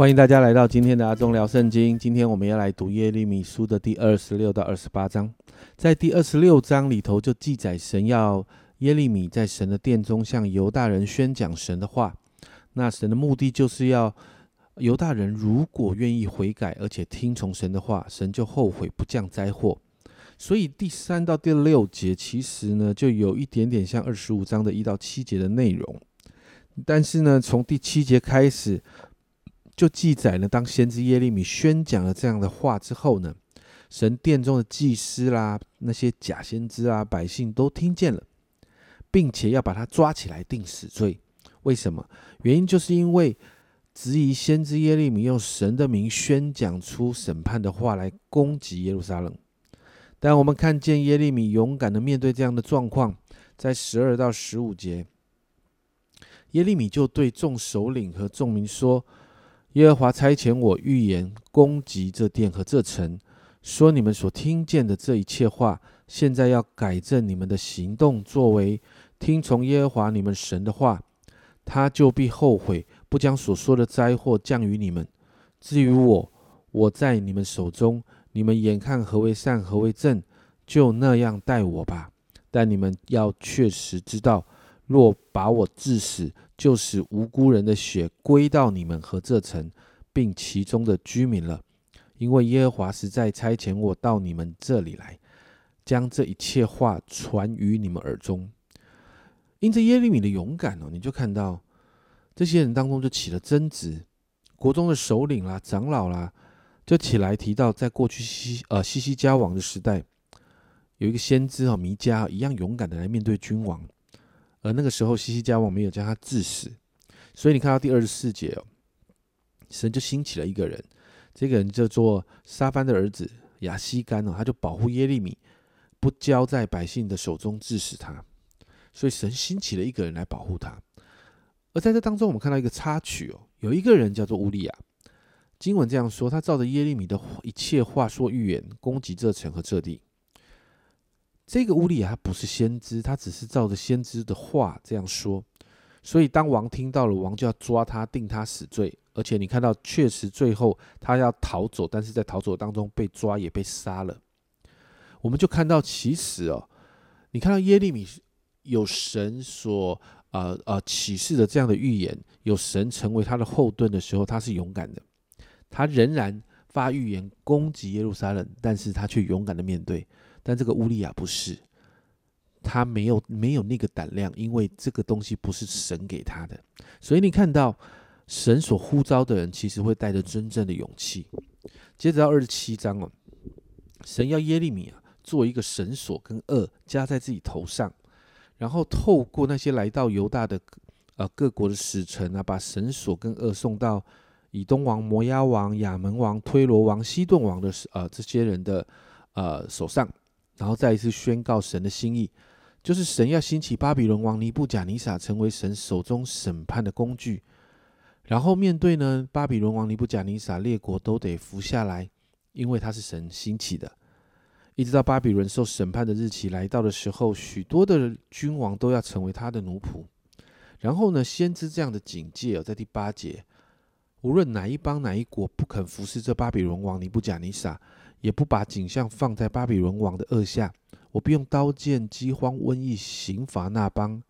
欢迎大家来到今天的阿忠聊圣经。今天我们要来读耶利米书的第二十六到二十八章。在第二十六章里头，就记载神要耶利米在神的殿中向犹大人宣讲神的话。那神的目的就是要犹大人如果愿意悔改，而且听从神的话，神就后悔不降灾祸。所以第三到第六节其实呢，就有一点点像二十五章的一到七节的内容。但是呢，从第七节开始。就记载了，当先知耶利米宣讲了这样的话之后呢，神殿中的祭司啦，那些假先知啊，百姓都听见了，并且要把他抓起来定死罪。为什么？原因就是因为质疑先知耶利米用神的名宣讲出审判的话来攻击耶路撒冷。但我们看见耶利米勇敢的面对这样的状况，在十二到十五节，耶利米就对众首领和众民说。耶和华差遣我预言攻击这殿和这城，说你们所听见的这一切话，现在要改正你们的行动作为，听从耶和华你们神的话，他就必后悔，不将所说的灾祸降于你们。至于我，我在你们手中，你们眼看何为善，何为正，就那样待我吧。但你们要确实知道，若把我致死，就使无辜人的血归到你们和这城，并其中的居民了，因为耶和华实在差遣我到你们这里来，将这一切话传于你们耳中。因着耶利米的勇敢哦，你就看到这些人当中就起了争执，国中的首领啦、长老啦，就起来提到，在过去西呃西西家王的时代，有一个先知哦弥迦一样勇敢的来面对君王。而那个时候，西西加王没有将他致死，所以你看到第二十四节哦，神就兴起了一个人，这个人叫做沙番的儿子亚西干哦，他就保护耶利米，不交在百姓的手中致死他，所以神兴起了一个人来保护他。而在这当中，我们看到一个插曲哦，有一个人叫做乌利亚，经文这样说，他照着耶利米的一切话说预言，攻击这城和这地。这个乌利亚他不是先知，他只是照着先知的话这样说。所以当王听到了，王就要抓他，定他死罪。而且你看到，确实最后他要逃走，但是在逃走当中被抓，也被杀了。我们就看到，其实哦，你看到耶利米有神所呃呃启示的这样的预言，有神成为他的后盾的时候，他是勇敢的。他仍然发预言攻击耶路撒冷，但是他却勇敢的面对。但这个乌利亚不是，他没有没有那个胆量，因为这个东西不是神给他的。所以你看到神所呼召的人，其实会带着真正的勇气。接着到二十七章哦，神要耶利米啊做一个绳索跟恶加在自己头上，然后透过那些来到犹大的呃各国的使臣啊，把绳索跟恶送到以东王、摩押王、亚门王、推罗王、西顿王的呃这些人的呃手上。然后再一次宣告神的心意，就是神要兴起巴比伦王尼布甲尼撒成为神手中审判的工具。然后面对呢，巴比伦王尼布甲尼撒，列国都得服下来，因为他是神兴起的。一直到巴比伦受审判的日期来到的时候，许多的君王都要成为他的奴仆。然后呢，先知这样的警戒哦，在第八节，无论哪一邦哪一国不肯服侍这巴比伦王尼布甲尼撒。也不把景象放在巴比伦王的恶下，我不用刀剑、饥荒、瘟疫刑罚那邦，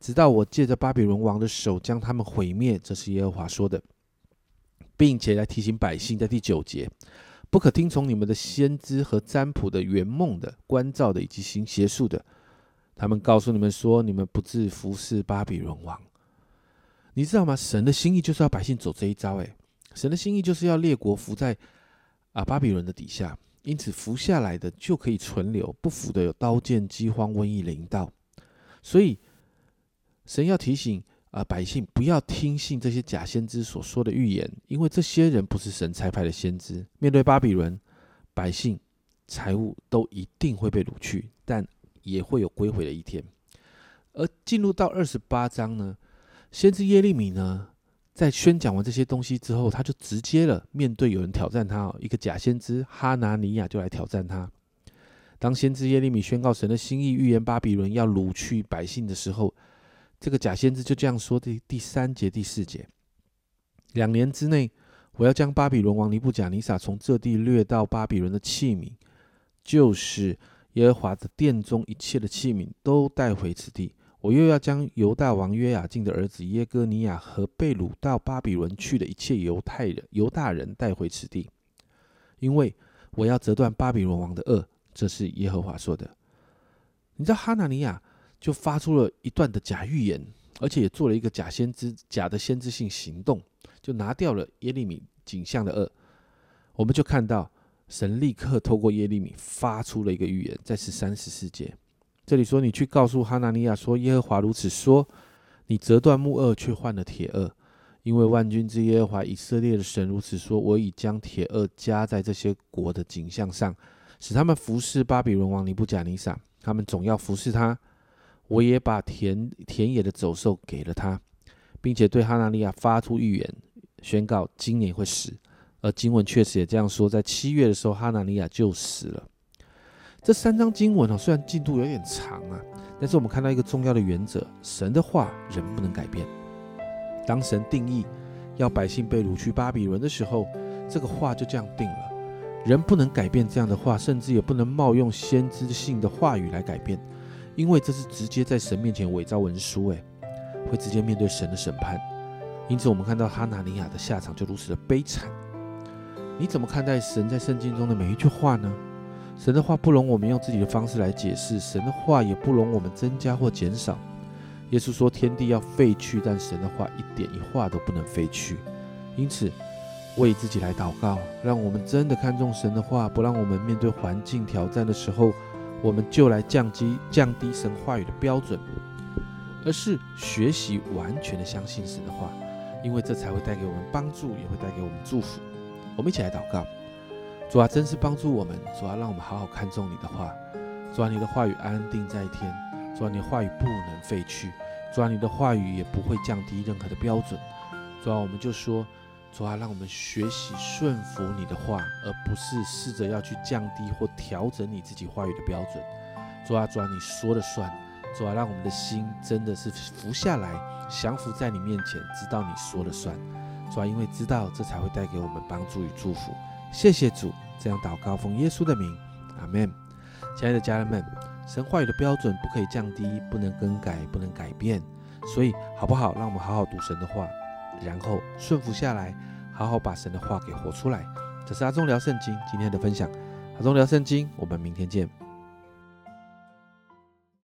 直到我借着巴比伦王的手将他们毁灭。这是耶和华说的，并且来提醒百姓，在第九节，不可听从你们的先知和占卜的、圆梦的、观照的以及行邪术的。他们告诉你们说，你们不自服侍巴比伦王。你知道吗？神的心意就是要百姓走这一招。诶，神的心意就是要列国服在。啊，巴比伦的底下，因此服下来的就可以存留，不服的有刀剑、饥荒、瘟疫临到。所以，神要提醒啊百姓不要听信这些假先知所说的预言，因为这些人不是神差派的先知。面对巴比伦，百姓财物都一定会被掳去，但也会有归回的一天。而进入到二十八章呢，先知耶利米呢？在宣讲完这些东西之后，他就直接了面对有人挑战他哦，一个假先知哈拿尼亚就来挑战他。当先知耶利米宣告神的心意，预言巴比伦要掳去百姓的时候，这个假先知就这样说：第第三节、第四节，两年之内，我要将巴比伦王尼布甲尼撒从这地掠到巴比伦的器皿，就是耶和华的殿中一切的器皿，都带回此地。我又要将犹大王约雅敬的儿子耶哥尼亚和被掳到巴比伦去的一切犹太人、犹大人带回此地，因为我要折断巴比伦王的恶。这是耶和华说的。你知道哈拿尼亚就发出了一段的假预言，而且也做了一个假先知、假的先知性行动，就拿掉了耶利米景象的恶。我们就看到神立刻透过耶利米发出了一个预言，在十三十四节。这里说，你去告诉哈拿尼亚说，耶和华如此说：你折断木轭，却换了铁轭，因为万军之耶和华以色列的神如此说：我已将铁轭加在这些国的景象上，使他们服侍巴比伦王尼布甲尼撒，他们总要服侍他。我也把田田野的走兽给了他，并且对哈拿尼亚发出预言，宣告今年会死。而经文确实也这样说，在七月的时候，哈拿尼亚就死了。这三章经文哦，虽然进度有点长啊，但是我们看到一个重要的原则：神的话人不能改变。当神定义要百姓被掳去巴比伦的时候，这个话就这样定了。人不能改变这样的话，甚至也不能冒用先知性的话语来改变，因为这是直接在神面前伪造文书，诶，会直接面对神的审判。因此，我们看到哈拿尼亚的下场就如此的悲惨。你怎么看待神在圣经中的每一句话呢？神的话不容我们用自己的方式来解释，神的话也不容我们增加或减少。耶稣说：“天地要废去，但神的话一点一画都不能废去。”因此，为自己来祷告，让我们真的看重神的话，不让我们面对环境挑战的时候，我们就来降低降低神话语的标准，而是学习完全的相信神的话，因为这才会带给我们帮助，也会带给我们祝福。我们一起来祷告。主啊，真是帮助我们。主啊，让我们好好看重你的话。主啊，你的话语安定在天。主啊，你的话语不能废去。主啊，你的话语也不会降低任何的标准。主啊，我们就说，主啊，让我们学习顺服你的话，而不是试着要去降低或调整你自己话语的标准。主啊，主啊，你说了算。主啊，让我们的心真的是服下来，降服在你面前，知道你说了算。主啊，因为知道这才会带给我们帮助与祝福。谢谢主，这样祷告奉耶稣的名，阿门。亲爱的家人们，神话语的标准不可以降低，不能更改，不能改变。所以，好不好？让我们好好读神的话，然后顺服下来，好好把神的话给活出来。这是阿忠聊圣经今天的分享。阿忠聊圣经，我们明天见。